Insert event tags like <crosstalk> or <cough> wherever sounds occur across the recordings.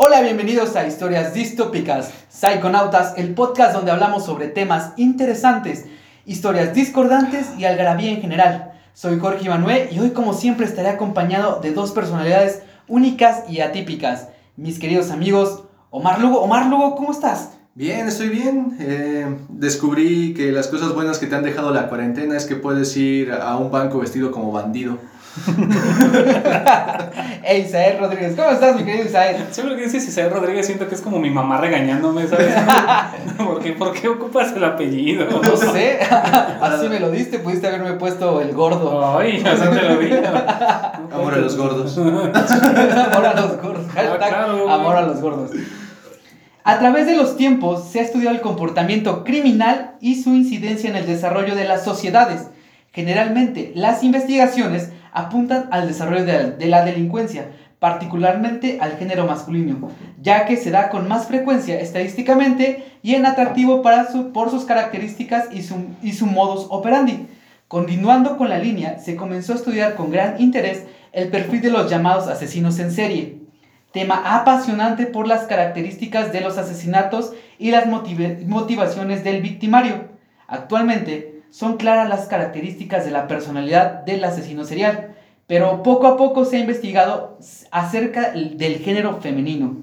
Hola, bienvenidos a Historias Distópicas, Psychonautas, el podcast donde hablamos sobre temas interesantes, historias discordantes y algarabía en general. Soy Jorge Manuel y hoy como siempre estaré acompañado de dos personalidades únicas y atípicas. Mis queridos amigos, Omar Lugo. Omar Lugo, ¿cómo estás? Bien, estoy bien. Eh, descubrí que las cosas buenas que te han dejado la cuarentena es que puedes ir a un banco vestido como bandido. <laughs> hey, Isael Rodríguez, ¿cómo estás, mi querido Isael? Siempre que dices Isael Rodríguez siento que es como mi mamá regañándome, ¿sabes? <laughs> ¿Por qué, ¿Por qué ocupas el apellido? No sé, <laughs> así me lo diste, pudiste haberme puesto el gordo. Ay, así te lo digo. Amor a los gordos. amor a los gordos. Hashtag claro, amor a los gordos. A través de los tiempos se ha estudiado el comportamiento criminal y su incidencia en el desarrollo de las sociedades. Generalmente, las investigaciones apuntan al desarrollo de, la delincuencia, particularmente al género masculino, ya que se da con más frecuencia estadísticamente y en atractivo para su, por sus características y su, y su modus operandi. Continuando con la línea, se comenzó a estudiar con gran interés el perfil de los llamados asesinos en serie, tema apasionante por las características de los asesinatos y las motive- motivaciones del victimario. Actualmente son claras las características de la personalidad del asesino serial, pero poco a poco se ha investigado acerca del género femenino.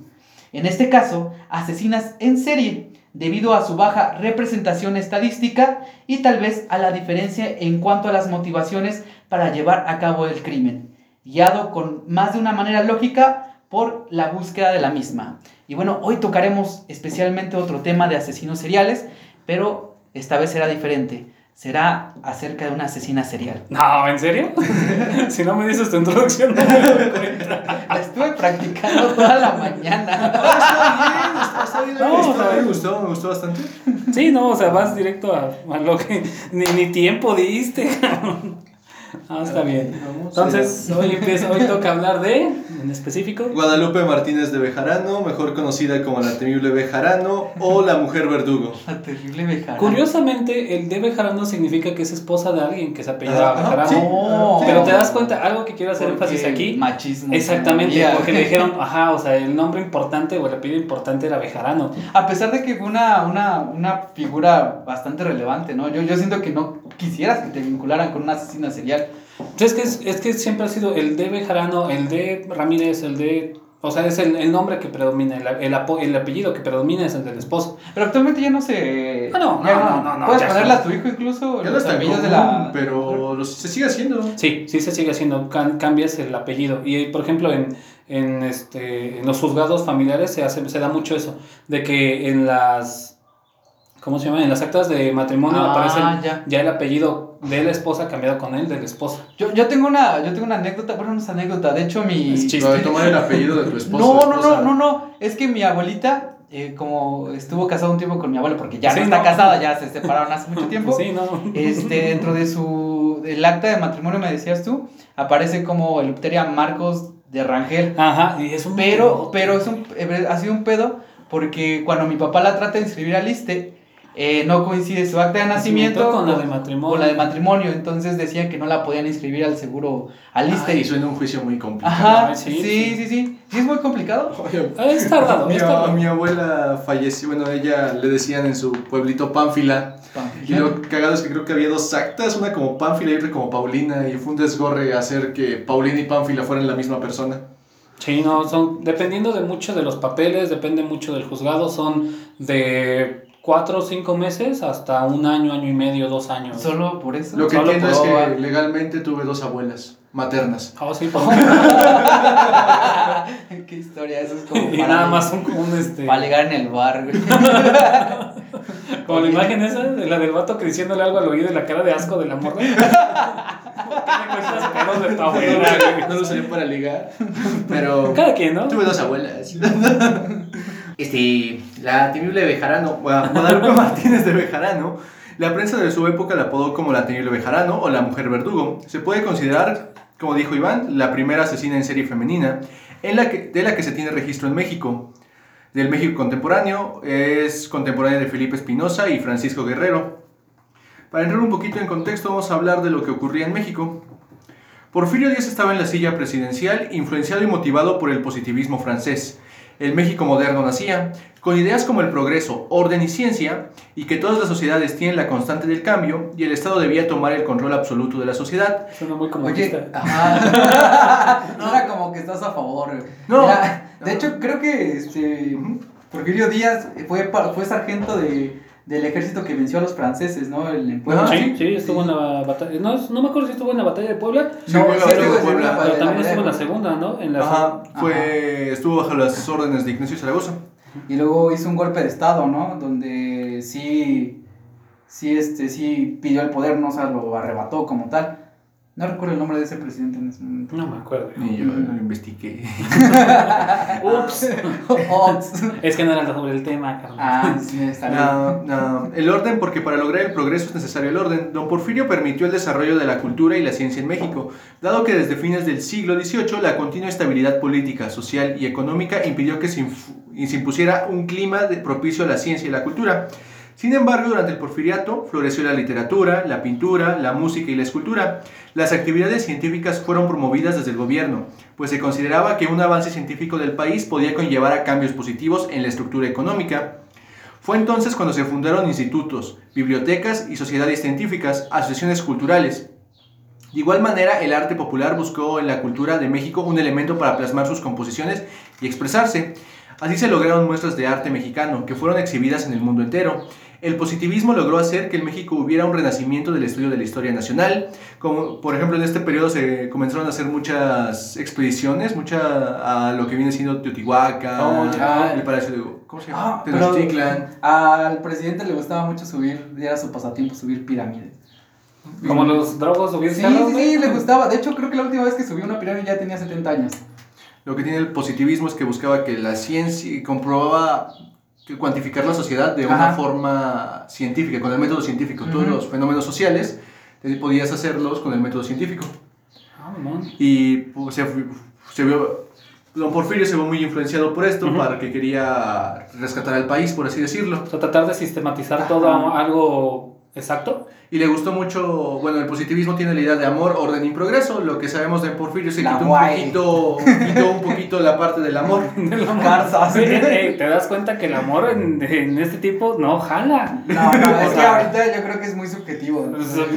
En este caso, asesinas en serie, debido a su baja representación estadística y tal vez a la diferencia en cuanto a las motivaciones para llevar a cabo el crimen, guiado con más de una manera lógica por la búsqueda de la misma. Y bueno, hoy tocaremos especialmente otro tema de asesinos seriales, pero esta vez será diferente. Será acerca de una asesina serial. No, ¿en serio? <laughs> si no me dices tu introducción, no me doy cuenta. La estuve practicando toda la mañana. <laughs> Está bien, No, me gustó, o sea, me gustó, me gustó bastante. Sí, no, o sea, vas directo a, a lo que ni, ni tiempo diste. <laughs> Ah, está bien. Vamos Entonces, hoy empieza, hoy toca hablar de, en específico. Guadalupe Martínez de Bejarano, mejor conocida como la temible Bejarano o la mujer verdugo. La terrible Bejarano. Curiosamente, el de Bejarano significa que es esposa de alguien que se apellida Ajá, Bejarano. sí. No. Pero te das cuenta, algo que quiero hacer énfasis aquí. Machismo. Exactamente, Yeah. porque le <laughs> dijeron, ajá, o sea, el nombre importante o el apellido importante era Bejarano. A pesar de que fue una, una, una figura bastante relevante, ¿no? Yo, yo siento que no quisieras que te vincularan con una asesina serial. Es que, es, es que siempre ha sido el de Bejarano, el de Ramírez, el de... O sea, es el, el nombre que predomina, el, el, apo- el apellido que predomina es el del esposo. Pero actualmente ya no se. Ah, no, ya no, no, no, no, Puedes ya ponerle a tu hijo incluso Ya no está común, de la. pero los- se sigue haciendo. Sí, sí se sigue haciendo, can- cambias el apellido. Y por ejemplo, en, en, este, en los juzgados familiares se, hace, se da mucho eso, de que en las... ¿Cómo se llama? En las actas de matrimonio Ah, aparece ya. ya el apellido de la esposa cambiado con el de la esposa. Yo, yo tengo una, yo tengo una anécdota, bueno, no es anécdota, de hecho mi. Es chiste. De tomar el apellido de tu esposo. No, no, esposa. no, no, no. Es que mi abuelita, eh, como estuvo casada un tiempo con mi abuelo, porque ya Sí, no está no. casada, ya se separaron hace mucho <laughs> tiempo. Sí, no. Este, dentro de su. El acta de matrimonio, me decías tú, aparece como Eleuteria Marcos de Rangel. Ajá, y es un... Pero, pero es un, eh, ha sido un pedo porque cuando mi papá la trata de inscribir al ISTE, eh, no coincide su acta de nacimiento con la de matrimonio. con la de matrimonio. Entonces decían que no la podían inscribir al seguro, al ISTE. Ay, suena un juicio muy complicado. Ajá, sí, sí, sí, sí. sí, es muy complicado. Oye, Es tardado, Mi, es tardado. mi abuela falleció, bueno, ella le decían en su pueblito Pánfila. Y lo cagado es que creo que había dos actas, una como Pánfila y otra como Paulina, y fue un desgorre hacer que Paulina y Pánfila fueran la misma persona. Sí, no, son, dependiendo de mucho de los papeles, depende mucho del juzgado, son de cuatro o cinco meses hasta un año, año y medio, dos años. Solo por eso. Lo que Solo entiendo es que legalmente tuve dos abuelas maternas. Oh, sí, por <laughs> Qué historia, eso es como Y para- nada más un, un, este, Para ligar en el bar, güey. <laughs> como la imagen esa, de la del vato que diciéndole algo al oído y la cara de asco de la morra. <laughs> ¿Por qué de tu abuela? No lo sabía para ligar, pero Cada quien, ¿no? tuve dos abuelas. Este, la temible Bejarano, Gua- Guadalupe <laughs> Martínez de Bejarano, la prensa de su época la apodó como la temible Bejarano o la mujer verdugo. Se puede considerar, como dijo Iván, la primera asesina en serie femenina en la que, de la que se tiene registro en México. Del México contemporáneo, es contemporánea de Felipe Espinosa y Francisco Guerrero. Para entrar un poquito en contexto, vamos a hablar de lo que ocurría en México. Porfirio Díaz estaba en la silla presidencial, influenciado y motivado por el positivismo francés. El México moderno nacía, con ideas como el progreso, orden y ciencia, y que todas las sociedades tienen la constante del cambio, y el Estado debía tomar el control absoluto de la sociedad. Suena muy Oye, ajá. <laughs> Suena como que estás a favor. No. Mira, de hecho, creo que este. Porfirio Díaz fue, fue sargento de, del ejército que venció a los franceses, ¿no? El, en Puebla. Sí, sí, estuvo en la batalla. No, no me acuerdo si estuvo en la batalla de Puebla, No, sí, batalla de estuvo en Puebla. la pero también estuvo en la segunda, ¿no? En la Ajá, Ajá. fue, estuvo bajo las órdenes de Ignacio Zaragoza. Y luego hizo un golpe de estado, ¿no? Donde sí, sí, este, sí pidió el poder, no o sea, lo arrebató como tal. No recuerdo el nombre de ese presidente en ese momento. No me acuerdo. Y yo lo investigué. <laughs> Ups. Ops. es que no era sobre el tema, Carlos. Ah, sí, está bien. No, no. El orden, porque para lograr el progreso es necesario el orden. Don Porfirio permitió el desarrollo de la cultura y la ciencia en México, dado que desde fines del siglo XVIII la continua estabilidad política, social y económica impidió que se, infu- y se impusiera un clima de- propicio a la ciencia y la cultura. Sin embargo, durante el porfiriato floreció la literatura, la pintura, la música y la escultura. Las actividades científicas fueron promovidas desde el gobierno, pues se consideraba que un avance científico del país podía conllevar a cambios positivos en la estructura económica. Fue entonces cuando se fundaron institutos, bibliotecas y sociedades científicas, asociaciones culturales. De igual manera, el arte popular buscó en la cultura de México un elemento para plasmar sus composiciones y expresarse. Así se lograron muestras de arte mexicano, que fueron exhibidas en el mundo entero. El positivismo logró hacer que en México hubiera un renacimiento del estudio de la historia nacional. Como, por ejemplo, en este periodo se comenzaron a hacer muchas expediciones, mucha a lo que viene siendo Teotihuacán, Oh, ya. el Palacio de... ¿Cómo se llama? Ah, al presidente le gustaba mucho subir, era su pasatiempo subir pirámides. Como los drogos subir Sí, cerros, sí, sí, le gustaba. De hecho, creo que la última vez que subió una pirámide ya tenía 70 años. Lo que tiene el positivismo es que buscaba que la ciencia comprobaba cuantificar la sociedad de una Ajá. forma científica, con el método científico. Todos Ujú. los fenómenos sociales eh, podías hacerlos con el método científico. Mamón. Y pues, se, se vio, don Porfirio se vio muy influenciado por esto, Ujú. para que quería rescatar al país, por así decirlo. O sea, tratar de sistematizar Ajá. todo algo exacto. Y le gustó mucho, bueno, el positivismo tiene la idea de amor, orden y progreso. Lo que sabemos de Porfirio se quitó un, poquito, quitó un poquito la parte del amor. <laughs> Del amor. Garzas. Eh, eh, eh, te das cuenta que el amor en, en este tipo no jala. No, no, es <laughs> O que sea, ahorita yo creo que es muy subjetivo.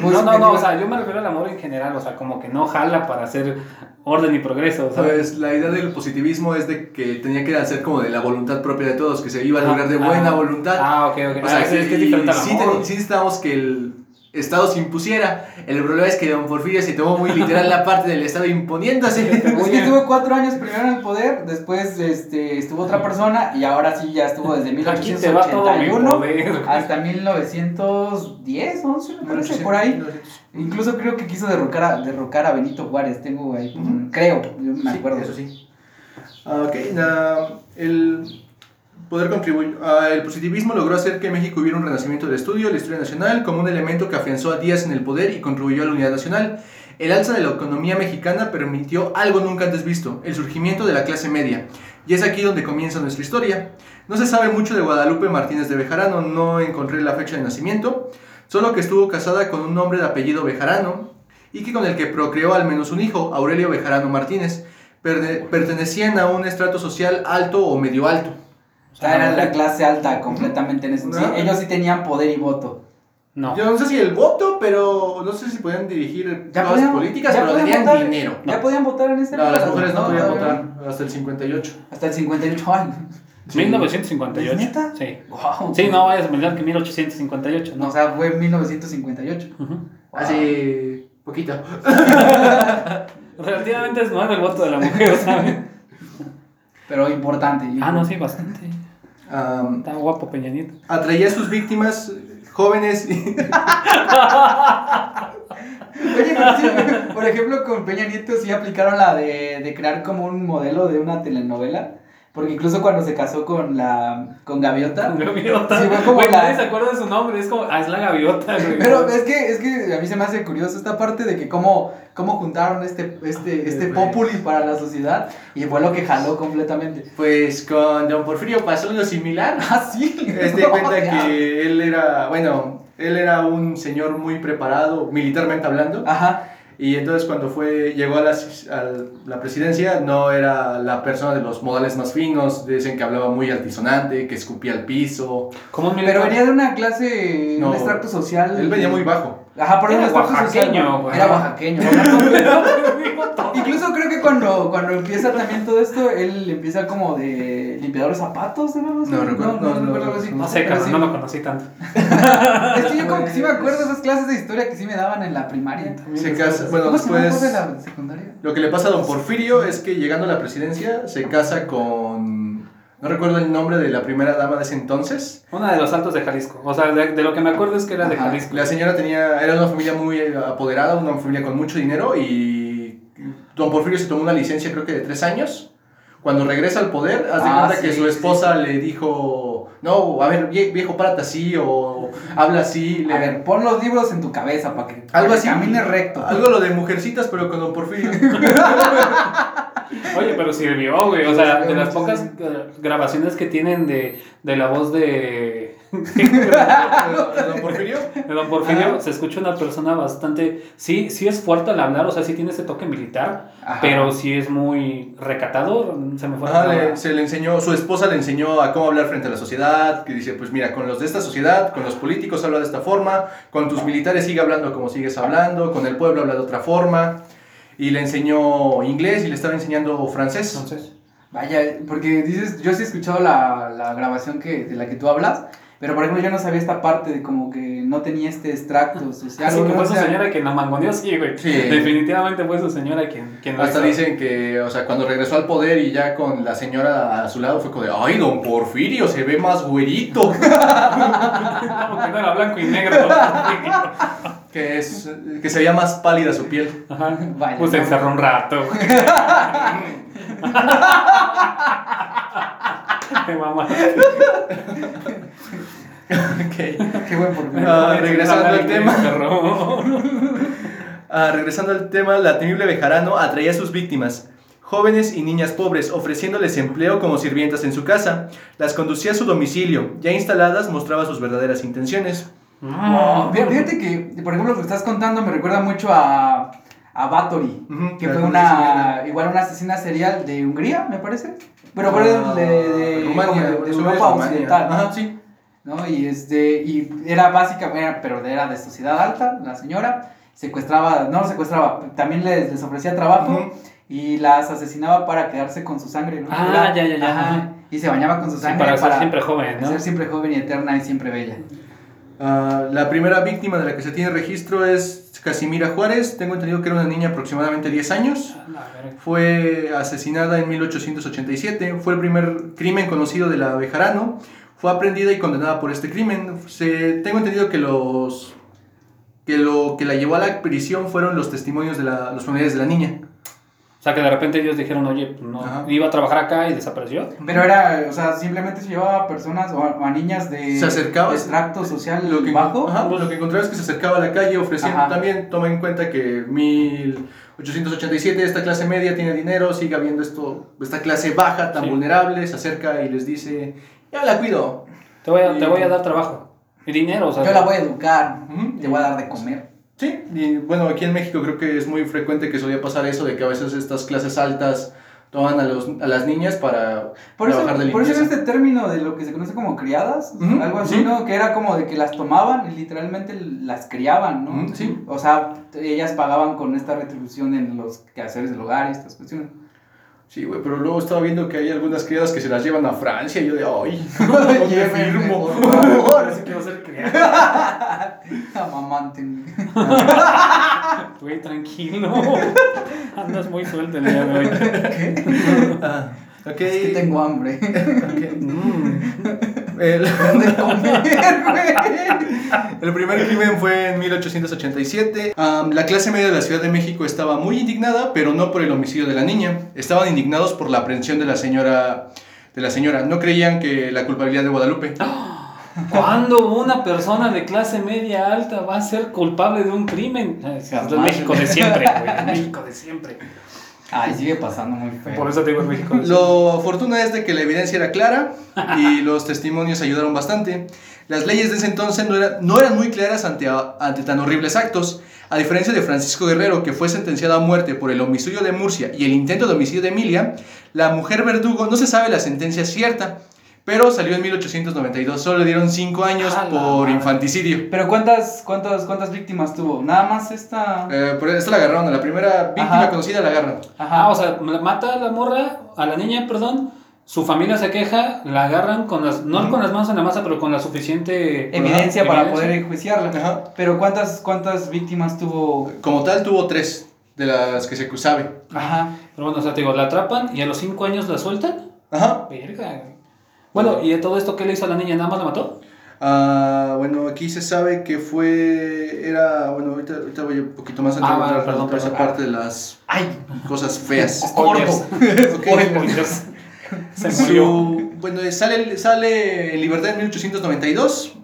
Muy No, no, no, o sea, yo me refiero al amor en general, o sea, como que no jala para hacer orden y progreso, ¿sabes? Pues la idea del positivismo es de que tenía que hacer como de la voluntad propia de todos, que se iba a Ajá, lograr de buena voluntad. Ah, ok, ok. o sea, Ah, es, es que es y diferente al sí, ten- sí que el Estado se impusiera. El problema es que don Porfirio se tomó muy literal la parte del Estado imponiéndose. Es que estuvo cuatro años primero en el poder, después este, estuvo otra persona y ahora sí ya estuvo desde Aquí te va todo mi 1881 poder. hasta 1910, 11, me parece, por ahí. Incluso creo que quiso derrocar a, derrocar a Benito Juárez, tengo ahí, creo, yo me Sí, acuerdo. eso sí. Ah, Ok, na- el poder contribuir. ah, el positivismo logró hacer que México hubiera un renacimiento del estudio, la historia nacional, como un elemento que afianzó a Díaz en el poder y contribuyó a la unidad nacional. El alza de la economía mexicana permitió algo nunca antes visto, el surgimiento de la clase media. Y es aquí donde comienza nuestra historia. No se sabe mucho de Guadalupe Martínez de Bejarano, no encontré la fecha de nacimiento, solo que estuvo casada con un hombre de apellido Bejarano y que con el que procreó al menos un hijo, Aurelio Bejarano Martínez. Pertenecían a un estrato social alto o medio alto. O sea, era la clase alta completamente en ese sí, No. Ellos sí tenían poder y voto. No. Yo no sé si el voto, pero no sé si podían dirigir Ya todas podían- políticas, ya pero podían tenían votar. dinero. Ya No. podían votar en ese No, las mujeres no podían votar hasta el 58. Hasta el 58 años. Sí. 1958. ¿Es neta? Sí. Wow. Sí, no vayas a pensar que 1858, No, ¿no? o sea, fue en 1958. Ujú. Hace poquito. <laughs> Relativamente es nuevo el voto de la mujer, ¿sabes? Pero importante. ah, no, sí, bastante. Está guapo Peña Nieto. atraía a sus víctimas jóvenes y... <laughs> Oye, pero por ejemplo, con Peña Nieto sí aplicaron la de, de crear como un modelo de una telenovela. Porque incluso cuando se casó con la con Gaviota. Gaviota. Sí, fue como Güey, la- nadie se acuerda de su nombre, es como, ah, es la gaviota, güey. Pero es que, es que a mí se me hace curioso esta parte de que cómo, cómo juntaron este, este, este Pues. populi para la sociedad y fue lo que jaló completamente. Pues con don Porfirio pasó algo similar. <laughs> Ah, sí. Este No, cuenta ya. <laughs> que él era, bueno, él era un señor muy preparado, militarmente hablando. Ajá. Y entonces cuando fue, llegó a la, a la presidencia, no era la persona de los modales más finos, dicen que hablaba muy altisonante, que escupía al piso. Como Pero venía de una clase, No, un extracto social. Él venía muy bajo. Ajá, pero Era era oaxaqueño, güey. Era oaxaqueño. <laughs> <laughs> Incluso creo que cuando, cuando empieza también todo esto, él empieza como de limpiador de zapatos, ¿no? así. No recuerdo, no, no, no. No sé, Pero cabrón, sí. no lo conocí tanto. <laughs> Es que yo como que sí me acuerdo de esas clases de historia que sí me daban en la primaria. Se casa, bueno, ¿Cómo se llama después... de la secundaria? Lo que le pasa a don Porfirio es que llegando a la presidencia se casa con... No recuerdo el nombre de la primera dama de ese entonces. Una de los altos de Jalisco. O sea, de, de lo que me acuerdo es que era de. Jalisco. La señora tenía, era una familia muy eh, apoderada, una familia con mucho dinero y don Porfirio se tomó una licencia creo que de tres años. Cuando regresa al poder, haz de Ah, cuenta que su sí, esposa le dijo, no, a ver, vie- viejo, párate así o habla así. Le, A ver, pon los libros en tu cabeza para que algo así. camine recto. Algo lo de mujercitas, pero con don Porfirio. <laughs> Oye, pero sirvió, güey. O sea, de las pocas grabaciones que tienen de, de la voz <laughs> de, don Porfirio. de Don Porfirio, Ajá. se escucha una persona bastante. Sí, sí es fuerte al hablar, o sea, sí tiene ese toque militar, Ajá. pero sí es muy recatador. Se me fue Ajá, le- se le enseñó, su esposa le enseñó a cómo hablar frente a la sociedad, que dice, pues mira, con los de esta sociedad, con los políticos habla de esta forma, con tus militares sigue hablando como sigues hablando, con el pueblo habla de otra forma, y le enseñó inglés y le estaba enseñando francés. Entonces, Vaya, porque dices, yo sí he escuchado la, la grabación que, de la que tú hablas, pero por ejemplo yo no sabía esta parte de como que no tenía este extracto social. Así que fue O su señora quien la mangoneó, sí, güey. Sí. Definitivamente fue su señora quien, quien Hasta hizo. dicen que, o sea, cuando regresó al poder y ya con la señora a su lado fue como de, ay, don Porfirio, se ve más güerito. <laughs> No, que no era blanco y negro. <laughs> que, es, que se veía más pálida su piel. Ajá. Vaya, Pues se encerró un rato. Qué <laughs> mamá. Ok. Qué buen por mí. Ah, regresando al tema. Ah, regresando al tema, la temible Bejarano atraía a sus víctimas, jóvenes y niñas pobres, ofreciéndoles empleo como sirvientas en su casa. Las conducía a su domicilio, ya instaladas mostraba sus verdaderas intenciones. Fí- fíjate que, por ejemplo, lo que estás contando me recuerda mucho a, a Bathory, Ujú, que la fue una, igual una asesina serial de Hungría, me parece. Pero fue de, Ah, de, de- Rumania, como de- de Europa Rumania. Occidental, ¿no? Ajá, sí. ¿No? Y, este, y era básicamente, pero era de sociedad alta, la señora, secuestraba, no secuestraba, también les, les ofrecía trabajo Ujú. y las asesinaba para quedarse con su sangre, ¿no? Ah, ya, ya, ya. Ajá, y se bañaba con su Sí, sangre para ser siempre joven, ¿no? ser siempre joven y eterna y siempre bella. Ah, la primera víctima de la que se tiene registro es Casimira Juárez. Tengo entendido que era una niña aproximadamente 10 años. Fue asesinada en 1887. Fue el primer crimen conocido de la Bejarano. Fue aprendida y condenada por este crimen. Se, tengo entendido que los que lo que la llevó a la prisión fueron los testimonios de la- los familiares de la niña. O sea, que de repente ellos dijeron, oye, pues no, Ajá. iba a trabajar acá y desapareció. Pero era, o sea, simplemente se llevaba a personas o a, o a niñas de Se acercaba- de extracto social Lo que, bajo. ajá, lo que encontraba es que se acercaba a la calle ofreciendo Ajá. también, toma en cuenta que 1887 esta clase media tiene dinero, sigue habiendo esto, esta clase baja tan Sí. vulnerable, se acerca y les dice, ya la cuido. Te voy a, te Y- voy a dar trabajo. Y dinero, o sea. Yo la voy a educar, te voy a dar de comer. Sí, y bueno, aquí en México creo que es muy frecuente que solía pasar eso de que a veces estas clases altas toman a, los, a las niñas para Por eso, trabajar de por eso limpieza. este término de lo que se conoce como criadas, Ujú, algo así, sí. ¿no? Que era como de que las tomaban y literalmente las criaban, ¿no? Ujú, sí. O sea, ellas pagaban con esta retribución en los quehaceres del hogar y estas cuestiones. Sí, güey, pero luego estaba viendo que hay algunas criadas que se las llevan a Francia y yo de, ay, <laughs> ¿dónde Llévenme, firmo? por <laughs> favor. Ahora sí quiero ser criado. <laughs> Amamanten. Güey, tranquilo. Andas muy suelto el día de hoy. Ah, ok. Es que tengo hambre. ok. Mm. <laughs> <laughs> El- primer crimen fue en 1887. Am, la clase media de la Ciudad de México estaba muy indignada, pero no por el homicidio de la niña. Estaban indignados por la aprehensión de la señora. De la señora. No creían que la culpabilidad de Guadalupe. <gasps> ¿Cuándo una persona de clase media alta va a ser culpable de un crimen? Es México de siempre, güey. El <laughs> México de siempre. Ay, sigue pasando muy feo. Por eso te digo el México. <laughs> Lo fortuna es de que la evidencia era clara y <laughs> los testimonios ayudaron bastante. Las leyes de ese entonces no, era- no eran muy claras ante, ante tan horribles actos. A diferencia de Francisco Guerrero, que fue sentenciado a muerte por el homicidio de Murcia y el intento de homicidio de Emilia, la mujer verdugo no se sabe la sentencia cierta, pero salió en 1892. Solo le dieron 5 años por madre. infanticidio. Pero ¿cuántas, cuántas, cuántas víctimas tuvo? Nada más esta... Eh, por esta la agarraron, la primera víctima Ajá. conocida la agarran. Ah, o sea, mata a la morra, a la niña, perdón. Su familia se queja, la agarran con las, no con las manos en la masa, pero con la suficiente evidencia Ajá, para evidencia. poder enjuiciarla. Ajá. Pero ¿cuántas, cuántas víctimas tuvo? Como tal, tuvo 3 de las que se sabe. Ajá. Pero bueno, o sea, te digo, la atrapan y a los 5 años la sueltan. Ajá. Verga. Bueno, ¿y de todo esto qué le hizo a la niña? ¿Nada más la mató? Ah, bueno, aquí se sabe que fue. Era. Bueno, ahorita, ahorita voy un poquito más Ah, a vale, entrar perdón, por esa parte de las ¡Ay! cosas feas. <laughs> Spoilers. <laughs> Spoilers. <laughs> Se murió. Su, bueno, sale, sale en libertad en 1892.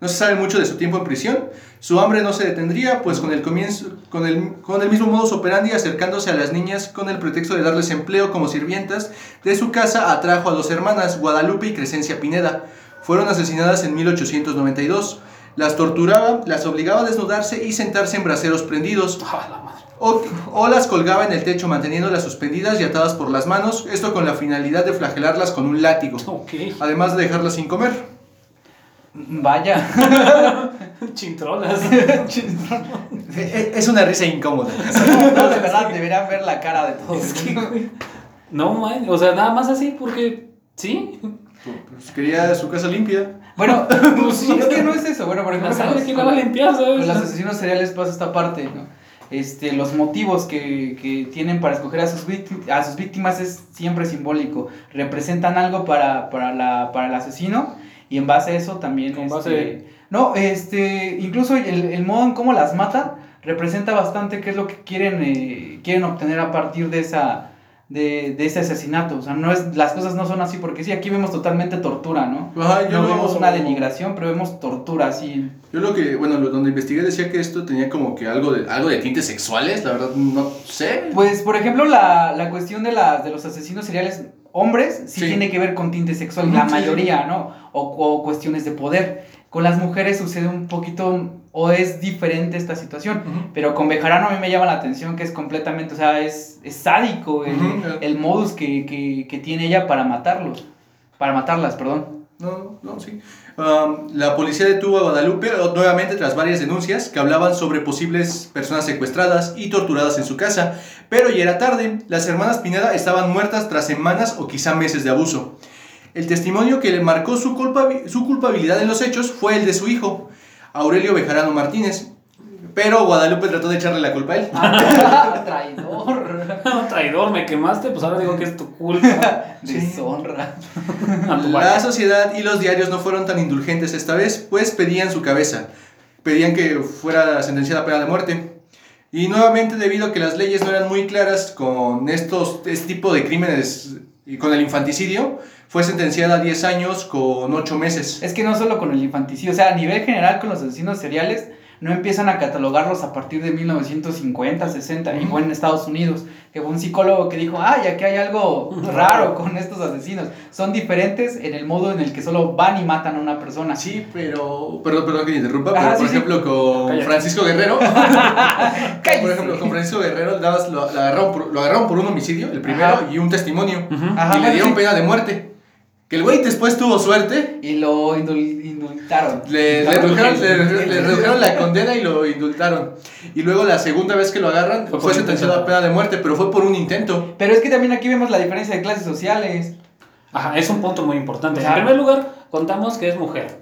No se sabe mucho de su tiempo en prisión. Su hambre no se detendría, pues con el comienzo, con el, con el mismo modus operandi, acercándose a las niñas con el pretexto de darles empleo como sirvientas, de su casa atrajo a dos hermanas, Guadalupe y Crescencia Pineda. Fueron asesinadas en 1892. Las torturaba, las obligaba a desnudarse y sentarse en braseros prendidos. Ah. O, o las colgaba en el techo manteniéndolas suspendidas y atadas por las manos, esto con la finalidad de flagelarlas con un látigo, además de dejarlas sin comer. Vaya. <laughs> Chintrolas. <laughs> E- e- Es una risa incómoda. <laughs> No, de verdad, deberían ver la cara de todos. Es que. No, man. O sea, nada más así porque. ¿Sí? Pues quería su casa limpia. Bueno, Pues sí. es que no es eso. Bueno, por ejemplo, La con ¿quién los- la va a limpiar, con los asesinos seriales pasa esta parte, ¿no? Este, los motivos que, que tienen para escoger a sus, vícti- a sus víctimas es siempre simbólico. Representan algo para, para, la, para el asesino y en base a eso también... Con este, base- No, este, incluso el, el modo en cómo las matan representa bastante qué es lo que quieren, eh, quieren obtener a partir de esa... De, de ese asesinato, o sea, no es, las cosas no son así, porque sí, aquí vemos totalmente tortura, ¿no? Ajá, yo no vemos una denigración, pero vemos tortura, así, Yo lo que, bueno, lo- donde investigué decía que esto tenía como que algo de, algo de tintes sexuales, la verdad no sé. Pues, por ejemplo, la, la cuestión de, la, de los asesinos seriales hombres sí, Sí. tiene que ver con tinte sexual, la mayoría, ¿no? O, o cuestiones de poder. Con las mujeres sucede un poquito, o es diferente esta situación. Pero con Bejarano a mí me llama la atención que es completamente, o sea, es, es sádico el, el modus que, que, que tiene ella para matarlos. Para matarlas, perdón. No, no, sí. Um, la policía detuvo a Guadalupe o- nuevamente tras varias denuncias que hablaban sobre posibles personas secuestradas y torturadas en su casa, pero ya era tarde. Las hermanas Pineda estaban muertas tras semanas o quizá meses de abuso. El testimonio que le marcó su, culpabi- su culpabilidad en los hechos fue el de su hijo, Aurelio Bejarano Martínez. Pero Guadalupe trató de echarle la culpa a él. <laughs> Traidor. <laughs> Traidor, me quemaste, pues ahora digo que es tu culpa. <laughs> Deshonra. La sociedad y los diarios no fueron tan indulgentes esta vez, pues pedían su cabeza. Pedían que fuera sentenciada a pena de muerte. Y nuevamente, debido a que las leyes no eran muy claras con estos, este tipo de crímenes y con el infanticidio, fue sentenciada a 10 años con 8 meses. Es que no solo con el infanticidio, o sea, a nivel general con los asesinos seriales no empiezan a catalogarlos a partir de 1950, 60, Ujú. igual en Estados Unidos, que fue un psicólogo que dijo, ay, aquí hay algo raro con estos asesinos. Son diferentes en el modo en el que solo van y matan a una persona. Sí, pero... Perdón, perdón que te interrumpa, Ah, pero sí, por sí. ejemplo con Cállate. Francisco Guerrero... <laughs> Por ejemplo, con Francisco Guerrero dabas- lo, lo agarraron por, lo agarraron por un homicidio, el primero, Ajá. y un testimonio. Ajá, y le dieron sí. pena de muerte. Que el güey después tuvo suerte. Y lo indul- indultaron. Le, redujeron, le- le <laughs> redujeron la condena y lo indultaron. Y luego la segunda vez que lo agarran Fue sentenciado a pena de muerte, pero fue por un intento. Pero es que también aquí vemos la diferencia de clases sociales. Ajá, es un punto muy importante. Ajá. En primer lugar, contamos que es mujer.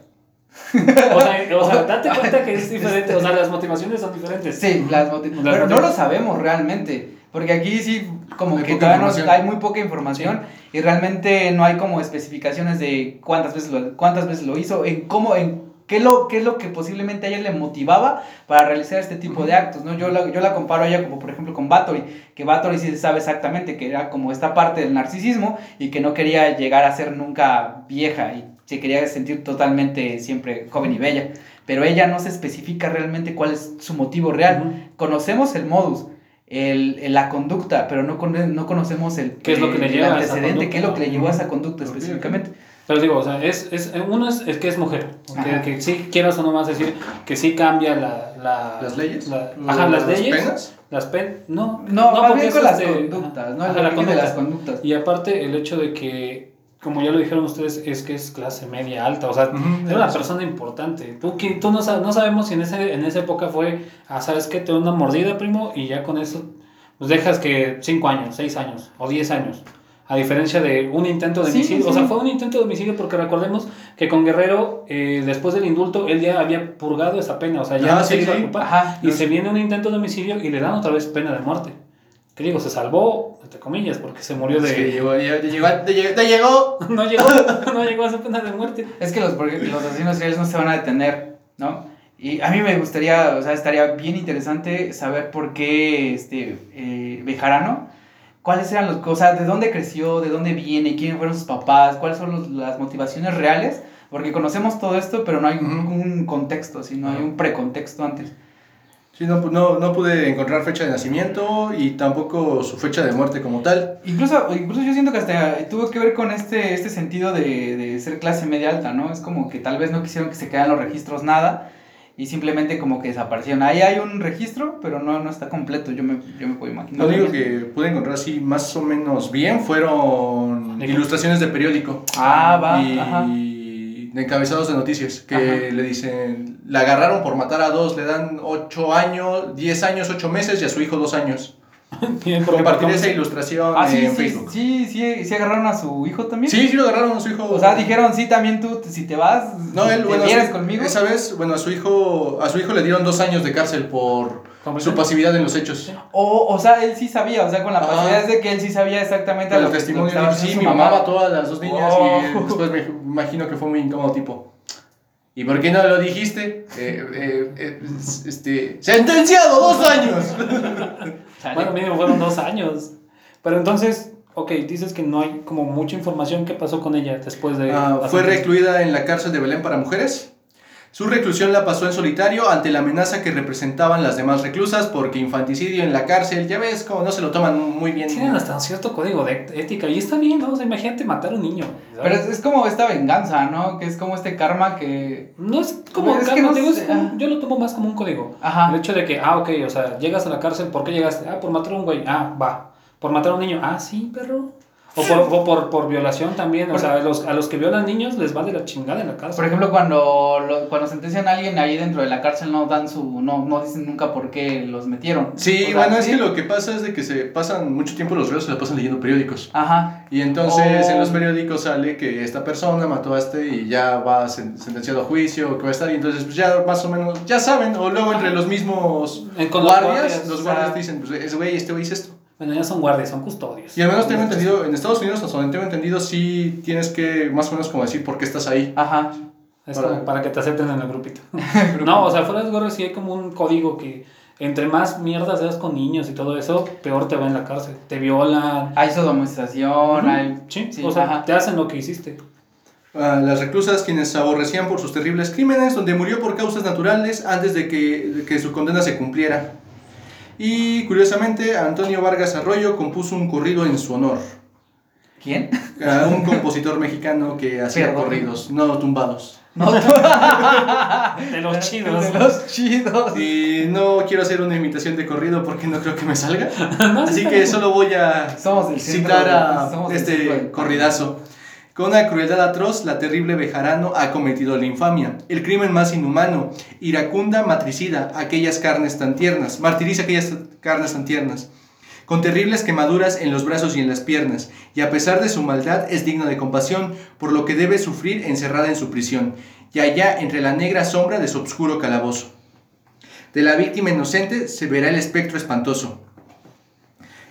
O sea, o sea, <laughs> date cuenta que es diferente. O sea, las motivaciones son diferentes. Sí, las motiv- Las Pero no lo sabemos realmente. Porque aquí sí, como Hay que todavía no- hay muy poca información y realmente no hay como especificaciones de cuántas veces lo, cuántas veces lo hizo, en cómo, en qué, lo, qué es lo que posiblemente a ella le motivaba para realizar este tipo de actos, ¿no? Yo la, yo la comparo a ella como por ejemplo con Bathory, que Bathory sí sabe exactamente que era como esta parte del narcisismo y que no quería llegar a ser nunca vieja y se quería sentir totalmente siempre joven y bella. Pero ella no se especifica realmente cuál es su motivo real. Ujú. Conocemos el modus, el, el- la conducta, pero no, con- no conocemos el, ¿Qué es lo que le el lleva a esa antecedente, qué es lo que le llevó a esa conducta específicamente. Pero digo, o sea, es, es, uno es, es que es mujer. Que, que sí, quieras o no más decir, que sí cambia la... la ¿Las leyes? la- ajá, las, leyes. penas? Las penas. No, No, más porque bien con las de- conductas, ajá, ¿no? ajá, El la de las conducta. conductas. Y aparte el hecho de que, como ya lo dijeron ustedes, es que es clase media alta, o sea, Ujú, era una eso. persona importante. Tú, qui- tú no, no sabemos si en, ese, en esa época fue, ah, ¿sabes qué? Te da una mordida, primo, y ya con eso, pues dejas que 5 años, 6 años o 10 años. A diferencia de un intento de Sí, homicidio. O sea, fue un intento de homicidio porque recordemos que con Guerrero, eh, después del indulto, él ya había purgado esa pena. O sea, ya Ah, no se sí, iba a. Ajá. Y se viene un intento de homicidio y le dan otra vez pena de muerte. Que digo, se salvó, entre comillas, porque se murió de... Sí, llegó, llegó, llegó, llegó. <laughs> no llegó, <laughs> no llegó a su pena de muerte. Es que los, los asesinos seriales no se van a detener, ¿no? Y a mí me gustaría, o sea, estaría bien interesante saber por qué este eh, Bejarano, cuáles eran los cosas, de dónde creció, de dónde viene, quiénes fueron sus papás, cuáles son los- las motivaciones reales, porque conocemos todo esto, pero no hay un, un contexto, sino hay un precontexto antes. Sí, no, no, no pude encontrar fecha de nacimiento y tampoco su fecha de muerte como tal. Incluso, incluso yo siento que hasta tuvo que ver con este, este sentido de, de ser clase media alta, ¿no? Es como que tal vez no quisieron que se quedaran los registros nada y simplemente como que desaparecieron. Ahí hay un registro, pero no, no está completo, yo me, yo me puedo imaginar. Lo único que pude encontrar así más o menos bien fueron ilustraciones de periódico Ah, va, y ajá. De encabezados de noticias que Ajá. le dicen, la agarraron por matar a dos, le dan 8 años, 10 años, 8 meses y a su hijo 2 años. <laughs> Como- esa ilustración Ah, sí, en sí, Facebook. sí, sí, sí agarraron a su hijo también. Sí, sí lo agarraron a su hijo. O sea, dijeron, sí, también tú, si te vas, No, él, te bueno, vienes su- conmigo. esa vez, bueno, a su hijo, a su hijo le dieron dos años de cárcel por ¿Cómo su es? pasividad en los hechos. O, o sea, él sí sabía, o sea, con la pasividad de que él sí sabía exactamente el testimonio que sí, mi mamá mató a las dos niñas Oh. y <laughs> después me imagino que fue muy incómodo tipo. ¿Y por qué no lo dijiste? Eh, eh, eh, este, sentenciado dos años. <laughs> Chale. Bueno, mínimo fueron dos años. Pero entonces, ok, dices que no hay como mucha información. ¿Qué pasó con ella después de...? Ah, fue recluida en la cárcel de Belén para mujeres. Su reclusión la pasó en solitario ante la amenaza que representaban las demás reclusas porque infanticidio en la cárcel, ya ves como no se lo toman muy bien. Tienen hasta un cierto código de ética y está bien, ¿no? O sea, imagínate matar a un niño. ¿sabes? Pero es, es como esta venganza, ¿no? Que es como este karma que... No es como, Es que karma, no digo, es como- ah. yo lo tomo más como un código. El Ajá. hecho de que, ah, ok, o sea, llegas a la cárcel, ¿por qué llegaste? Ah, por matar a un güey, ah, va. Por matar a un niño, ah, sí, perro. O por, o por, por violación también, o Por- sea, a los, a los que violan niños les va de la chingada en la cárcel. Por ejemplo, cuando, lo- cuando sentencian a alguien ahí dentro de la cárcel no dan su... No, no dicen nunca por qué los metieron. Sí, O sea, bueno, es sí. que lo que pasa es de que se pasan mucho tiempo los reos, se la pasan leyendo periódicos. Ajá. Y entonces Oh. en los periódicos sale que esta persona mató a este y ya va sen- sentenciado a juicio o que va a estar y entonces pues ya más o menos, ya saben, o luego entre los mismos En- con los guardias, guardias, los o guardias dicen, pues ese güey, este güey hizo esto. Bueno, ya son guardias, son custodios. Y al menos tengo entendido, en Estados Unidos, hasta donde tengo entendido, sí tienes que más o menos como decir por qué estás ahí. Ajá. Es Para- como para que te acepten en el grupito. <laughs> <laughs> no, o sea, fuera de gorro sí hay como un código que entre más mierdas seas con niños y todo eso, peor te va en la cárcel. Te violan. Hay sodomización, hay... Sí, Sí, o sea, ajá. te hacen lo que hiciste. a las reclusas quienes se aborrecían por sus terribles crímenes, donde murió por causas naturales antes de que, de que su condena se cumpliera. Y curiosamente, Antonio Vargas Arroyo compuso un corrido en su honor. ¿Quién? A un compositor mexicano que hacía Perdón. corridos, no tumbados. No, <laughs> De los chidos. De los chidos. Y no quiero hacer una imitación de corrido porque no creo que me salga. <laughs> No, Así que solo voy a Somos del centro citar a este del- corridazo. Con una crueldad atroz, la terrible Bejarano ha cometido la infamia, el crimen más inhumano, iracunda, matricida, aquellas carnes tan tiernas, martiriza aquellas carnes tan tiernas, con terribles quemaduras en los brazos y en las piernas, y a pesar de su maldad es digna de compasión, por lo que debe sufrir encerrada en su prisión, y allá entre la negra sombra de su obscuro calabozo. De la víctima inocente se verá el espectro espantoso.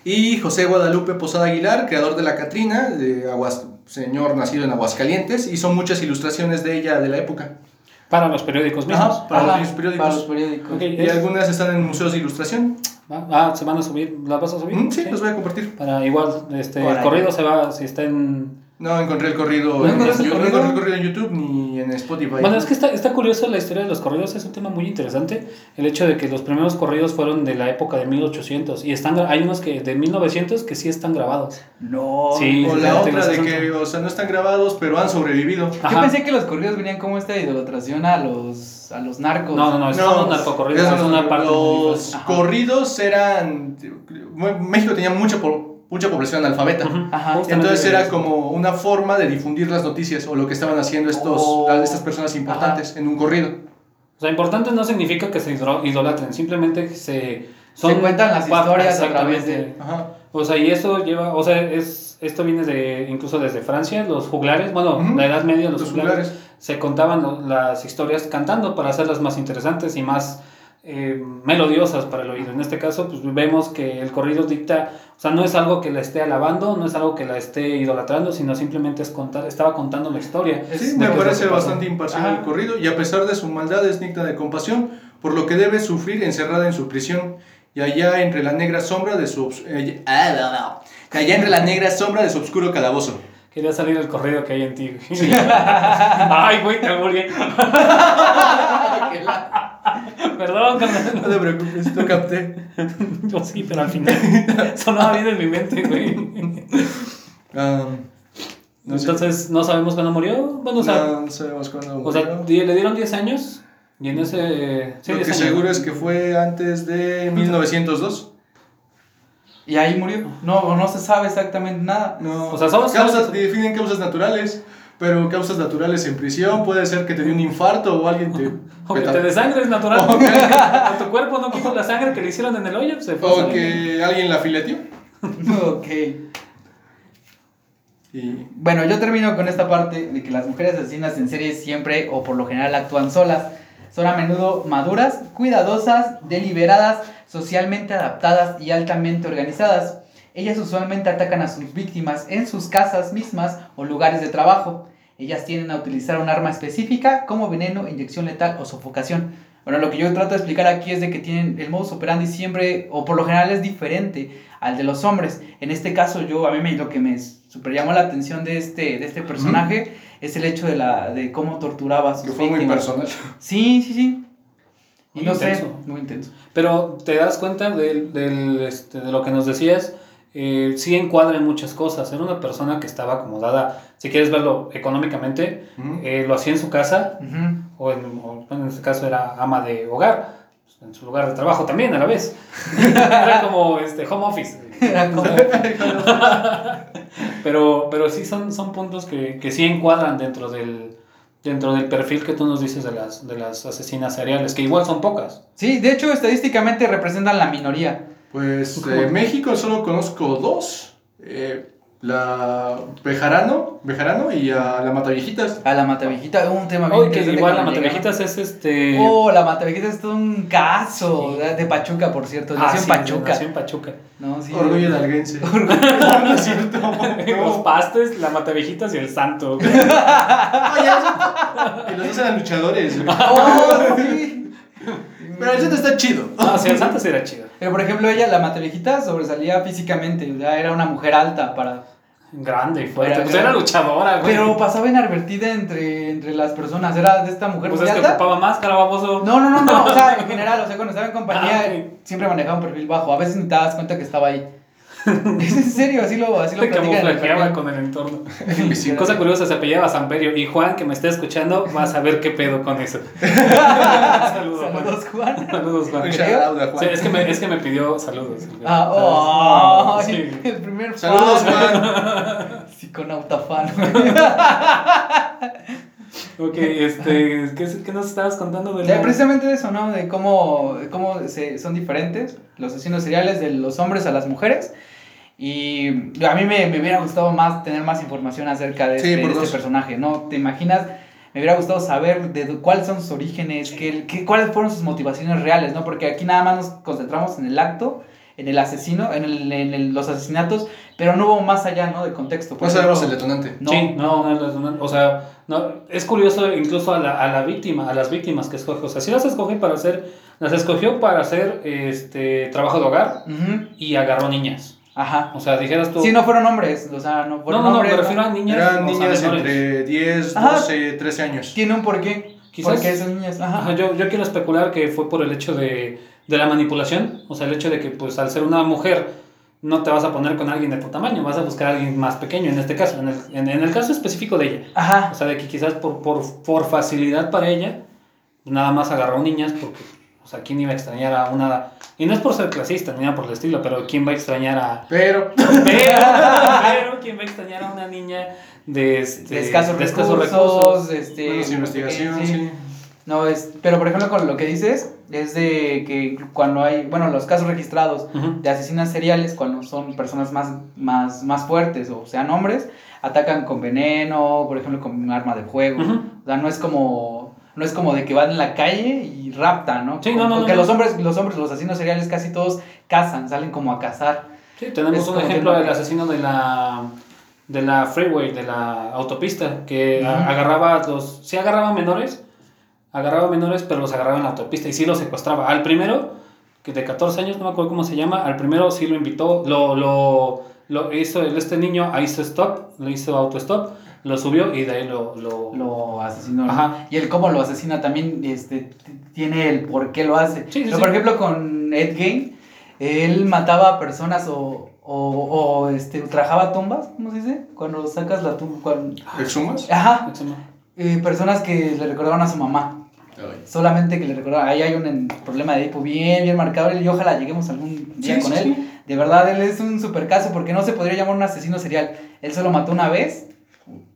Y José Guadalupe Posada Aguilar, creador de la Catrina, de Aguas, señor nacido en Aguascalientes, hizo muchas ilustraciones de ella de la época. Para los periódicos mismos. Ajá. Para Ajá, los periódicos. Para los periódicos. Y Es- algunas están en museos de ilustración. Ah, se van a subir. ¿Las vas a subir? Mm, sí, los voy a compartir. Para igual, este, Por el ahí. corrido se va, si está en, No encontré el corrido, ¿No en, el no encontré el corrido en YouTube ni en Spotify. Bueno, es que está, está curioso la historia de los corridos, es un tema muy interesante. El hecho de que los primeros corridos fueron de la época de 1800 y están gra- hay unos que de 1900 que sí están grabados. No. Sí. o la otra de que, o sea, no están grabados, pero han sobrevivido. Yo pensé que los corridos venían como esta idolatración a los, a los narcos. No, no, no, esos son los narcocorridos, esos una parte Los corridos eran. México tenía mucha, mucha población analfabeta. Ajá. Entonces era como una forma de difundir las noticias o lo que estaban haciendo estos, Oh. las- estas personas importantes en un corrido. O sea, importante no significa que se idolatren, simplemente se... Se cuentan las historias a través de-. Ajá. O sea, y eso lleva, o sea, es, esto viene de, incluso desde Francia, los juglares, bueno, Ujú. la Edad Media, los, Los juglares, juglares. se contaban las historias cantando para hacerlas más interesantes y más eh, melodiosas para el oído. En este caso, pues vemos que el corrido dicta, o sea, no es algo que la esté alabando, no es algo que la esté idolatrando, sino simplemente es contar, estaba contando la historia. Sí, me parece que bastante imparcial Ajá. el corrido y a pesar de su maldad es digna de compasión, por lo que debe sufrir encerrada en su prisión y allá entre la negra sombra de su eh, ah, no, no. allá entre la negra sombra de su oscuro calabozo. Quería salir el corrido que hay en ti. güey. <laughs> Ay, güey, te albureé. <laughs> Perdón, carnal. <laughs> No te preocupes, lo capté. <laughs> Yo sí, pero al final <laughs> sonaba bien en mi mente, güey. No sé. Entonces, ¿no sabemos cuándo murió? Bueno, o sea, no sabemos cuándo o sea murió. le dieron 10 años y en ese... Sí, Lo 10 que años, seguro ¿no? es que fue antes de 1902. Y ahí murió. No, no se sabe exactamente nada. No, O sea, somos- causas, definen causas naturales, pero causas naturales en prisión puede ser que te dio un infarto o alguien te... <laughs> O que te desangres natural. <laughs> A tu cuerpo no quiso la sangre que le hicieron en el hoyo, se fue o que alguien la fileteó. <laughs> ok. Y Bueno, yo termino con esta parte de que las mujeres asesinas en serie siempre o por lo general actúan solas. Son a menudo maduras, cuidadosas, deliberadas, socialmente adaptadas y altamente organizadas. Ellas usualmente atacan a sus víctimas en sus casas mismas o lugares de trabajo. Ellas tienden a utilizar un arma específica como veneno, inyección letal o sofocación. Bueno, lo que yo trato de explicar aquí es de que tienen el modus operandi siempre, o por lo general es diferente al de los hombres. En este caso, yo, a mí me, lo que me super llamó la atención de este, de este personaje es el hecho de, la, de cómo torturaba a sus que fue muy víctimas. personal. Sí, sí, sí. Y Muy no sé, intenso. muy intenso. Pero te das cuenta del, del, este, de lo que nos decías, eh, sí encuadra en muchas cosas. Era una persona que estaba acomodada, si quieres verlo económicamente, eh, lo hacía en su casa, o en, o, en este caso era ama de hogar, en su lugar de trabajo también a la vez. <laughs> era como este, home office. Como- <laughs> pero, pero sí son, son puntos que, que sí encuadran dentro del, dentro del perfil que tú nos dices de las, de las asesinas seriales, que igual son pocas. Sí, de hecho, estadísticamente representan la minoría. Pues de México solo conozco dos. Eh, la Bejarano, Bejarano y a la Mataviejitas. A la Matavejita, un tema bien que interesante igual la. Matavejitas es este... Oh, la Matavejita es todo un caso. Sí. De Pachuca, por cierto. Ah, Nació en sí, Pachuca. nació en Pachuca. No, sí. Orgullo de alguense. no es cierto. Los <laughs> No. pastes, la Matavejitas y el santo. Oye, <laughs> y los dos eran luchadores. Oh, <laughs> sí. Pero el santo está chido. Ah, sí, el santo sí era chido. Pero por ejemplo, ella, la Matavejita, sobresalía físicamente. o era una mujer alta para. Grande y fuerte. Era pues era luchadora, güey. Pero pasaba inadvertida entre, entre las personas. Era de esta mujer Pues muy es que alta. ocupaba máscara, baboso. No, no, no, no. O sea, en <laughs> general, o sea, cuando estaba en compañía, Ah, siempre manejaba un perfil bajo. A veces ni te das cuenta que estaba ahí. <laughs> Es en serio, así lo, así lo Te el camuflajeaba con el entorno. Invisible. Cosa curiosa, se apellidaba Samperio. Y Juan, que me está escuchando, va a saber qué pedo con eso. <laughs> Saludos, Juan. Saludos, Juan. Saludos, Juan. Un Sí, a Juan. es, que me, es que me pidió saludos. Ah, oh, Sí. el primer Saludos, fan. Juan. <laughs> Psiconauta fan. Ok, este, ¿qué, qué nos estabas contando de Ya, la- precisamente de eso, ¿no? De cómo, cómo se, son diferentes los asesinos seriales de los hombres a las mujeres. Y a mí me, me hubiera gustado más tener más información acerca de Sí, este, de este personaje, ¿no? ¿Te imaginas? Me hubiera gustado saber de cuáles son sus orígenes, qué, qué- cuáles fueron sus motivaciones reales, ¿no? Porque aquí nada más nos concentramos en el acto, en el asesino, en, el- en el- los asesinatos, pero no hubo más allá, ¿no? De contexto. Por No sabemos el detonante. No. Sí, no, no, no, no, o sea, no, es curioso incluso a la, a la víctima, a las víctimas que escoge, o sea, sí las escoge para hacer, las escogió para hacer este trabajo de hogar y agarró niñas. Ajá. O sea, dijeras tú. Sí, no fueron hombres, o sea, no no, fueron no, no, hombres. me refiero a niñas. Eran sea, niñas entre 10, Ajá. 12, 13 años. Tiene un porqué. Quizás- Porque esas niñas, ajá. Ajá, yo, yo quiero especular que fue por el hecho de, de la manipulación, o sea, el hecho de que pues al ser una mujer no te vas a poner con alguien de tu tamaño, vas a buscar a alguien más pequeño en este caso, en el, en, en el caso específico de ella. Ajá. O sea, de que quizás por, por, por facilidad para ella, nada más agarró niñas porque, sea, ¿quién iba a extrañar a una... Y no es por ser clasista ni nada por el estilo, pero ¿quién va a extrañar a... Pero, <laughs> Pero, pero ¿quién va a extrañar a una niña de, este, de escasos de recursos, este, investigación, sí. sí. No, es, pero por ejemplo con lo que dices es de que cuando hay, bueno, los casos registrados de asesinas seriales, cuando son personas más, más, más fuertes o sean hombres, atacan con veneno, por ejemplo con un arma de fuego. Ujú. O sea, no es como, no es como de que van en la calle y raptan, ¿no? Sí, no, no, Porque no, no. los hombres, los hombres, los asesinos seriales casi todos cazan, salen como a cazar. Sí, tenemos Es un ejemplo del asesino de la de la freeway, de la autopista, que a- Ujú. agarraba a los, sí agarraba menores, agarraba menores, pero los agarraba en la autopista y sí los secuestraba. Al primero, que de 14 años, no me acuerdo cómo se llama, al primero sí lo invitó, lo, lo, lo hizo, este niño hizo stop, le hizo auto stop, lo subió y de ahí lo... lo, Lo asesinó. ¿no? Ajá. Y el cómo lo asesina también este, tiene el por qué lo hace. Sí, sí, Pero, sí. Por ejemplo, con Ed Gein, él mataba a personas o, o, o, este, ultrajaba tumbas, ¿cómo se dice? Cuando sacas la tumba. cuando- ¿exhumas? Ajá, Exhumo. eh, personas que le recordaban a su mamá. Ay. Solamente que le recordaban. Ahí hay un problema de hipo bien, bien marcado. Y ojalá lleguemos algún día Sí, con sí, él. sí. De verdad, él es un super caso porque no se podría llamar un asesino serial. Él solo mató una vez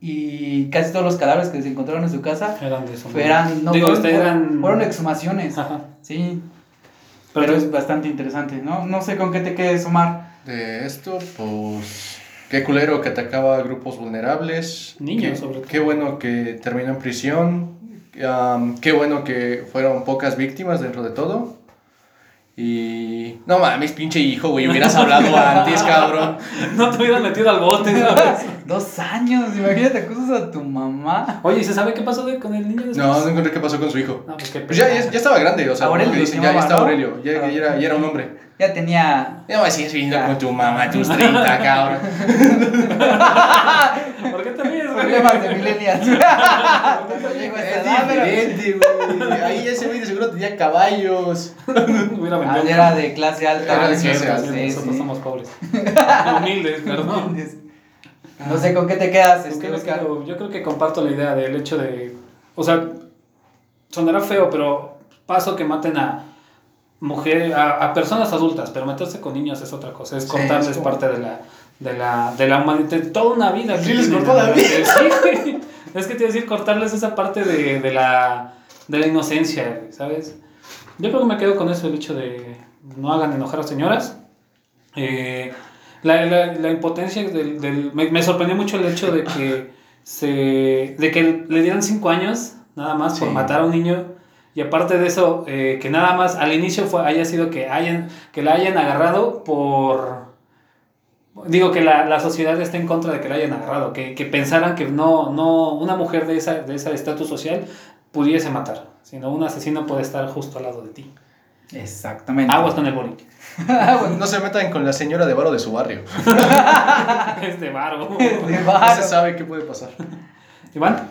y casi todos los cadáveres que se encontraron en su casa Eran de eso. eran, no, Digo, fueron, este, eran... fueron exhumaciones. Ajá. Sí, Pero, pero, es bastante interesante, ¿no? No sé con qué te quedes, Omar. De esto, pues. Qué culero que atacaba a grupos vulnerables. Niños, Qué- sobre todo. Qué bueno que terminó en prisión. Am, qué bueno que fueron pocas víctimas dentro de todo. Y. No mames, pinche hijo, güey. Hubieras hablado antes, cabrón. <laughs> no te hubieras metido al bote, ¿sabes? <laughs> Dos años, imagínate, acusas a tu mamá. Oye, ¿y se sabe qué pasó de- con el niño después? No, no encontré qué pasó con su hijo. No, pues qué Pues ya, ya, ya estaba grande, o sea, Aurelio dicen, ya, ya ¿no? Aurelio. Ya, ya era, ya era un hombre. Ya tenía. Ya me sigues viviendo con tu mamá, tus 30, cabrón. <laughs> ¿Por qué te? Problemas de millennials. <laughs> <laughs> Es diferente, güey. Ahí ese güey de seguro tenía caballos. <laughs> Hubiera Ah, era de clase alta. Era de ¿no? clase Sí, alta, sí, Nosotros sí. somos pobres. Humildes, perdón. No sé con qué te quedas, Es este, que- yo, yo creo que comparto la idea del hecho de. O sea, sonará feo, pero paso que maten a mujeres, a, a personas adultas, pero meterse con niños es otra cosa. Es Sí, cortarles es como- parte de la, de la, de la humanidad, de toda una vida. Sí, les cortó la ¿no? vida. Sí. Es que te iba a decir cortarles esa parte de, de la, de la inocencia, ¿sabes? Yo creo que me quedo con eso, el hecho de no hagan enojar a señoras. Eh, la, la, la impotencia del... del- me, me sorprendió mucho el hecho de que, se, de que le dieran cinco años nada más por matar a un niño. Y aparte de eso, eh, que nada más al inicio fue, haya sido que, hayan, que la hayan agarrado por... Digo que la, la sociedad está en contra de que la hayan agarrado, que, que pensaran que no, no una mujer de esa de ese estatus social pudiese matar, sino un asesino puede estar justo al lado de ti. Exactamente. Aguas con el bullying. <laughs> No se metan con la señora de varo de su barrio. <laughs> es de barro. <laughs> De No varo. se sabe qué puede pasar. Iván,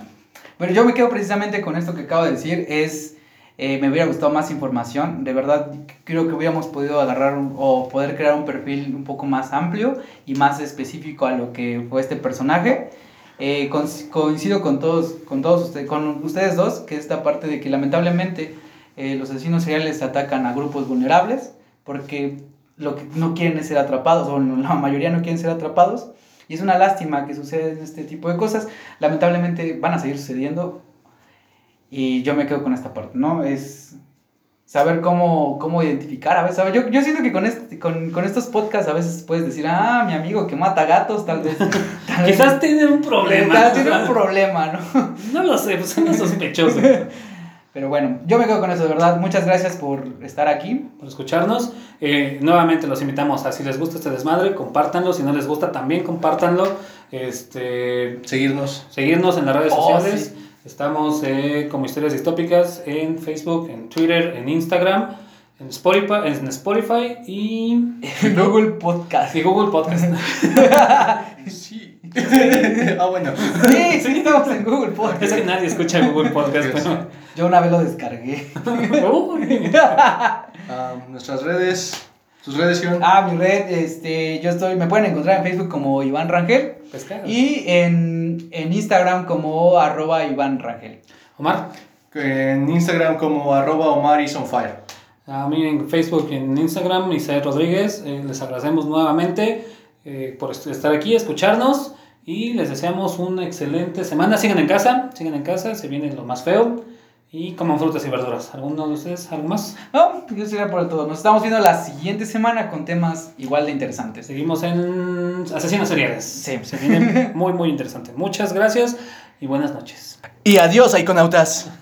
Bueno, yo me quedo precisamente con esto que acabo de decir. Es, eh, me hubiera gustado más información. De verdad, creo que hubiéramos podido agarrar un- o poder crear un perfil un poco más amplio y más específico a lo que fue este personaje. Eh, cons- coincido con todos, con todos ustedes, con ustedes dos, que esta parte de que lamentablemente eh, los asesinos seriales atacan a grupos vulnerables porque lo que no quieren es ser atrapados, o la mayoría no quieren ser atrapados. Y es una lástima que suceden este tipo de cosas. Lamentablemente van a seguir sucediendo. Y yo me quedo con esta parte, ¿no? Es saber cómo, cómo identificar. A veces, yo, yo siento que con, este, con, con estos podcasts a veces puedes decir, ah, mi amigo que mata gatos, tal vez. <laughs> tal vez- quizás tiene un problema. Vez tiene un problema, ¿no? No lo sé, pues suena sospechoso. <laughs> Pero bueno, yo me quedo con eso, de verdad. Muchas gracias por estar aquí. Por escucharnos. Eh, nuevamente los invitamos a si les gusta este desmadre, compártanlo. Si no les gusta, también compártanlo. Este, Seguirnos. seguirnos en las redes Oh, sociales. sí. Estamos eh, como Historias Distópicas en Facebook, en Twitter, en Instagram. en Spotify, en Spotify y, Google Podcast. y Google Podcast. <laughs> Sí. <laughs> ah, bueno. Sí, sí, estamos en Google es Podcast. que nadie escucha Google Podcast. pero- Yo una vez lo descargué. <laughs> Ah, nuestras redes. Sus redes, Iván. Ah, mi red, este, yo estoy, me pueden encontrar en Facebook como Iván Rangel Pescado. y en, en Instagram como arroba Iván Rangel. Omar, En Instagram como arroba Omar is on fire. a mí en Facebook y en Instagram, Isaías Rodríguez, eh, les agradecemos nuevamente eh, por est- estar aquí, escucharnos y les deseamos una excelente semana. Sigan en casa, sigan en casa, se viene lo más feo y coman frutas y verduras. ¿Alguno de ustedes, algo más? No, yo sería por todo. Nos estamos viendo la siguiente semana con temas igual de interesantes. Seguimos en Asesinos Seriales. Sí. Se viene muy, muy interesante. Muchas gracias y buenas noches. Y adiós, iconautas.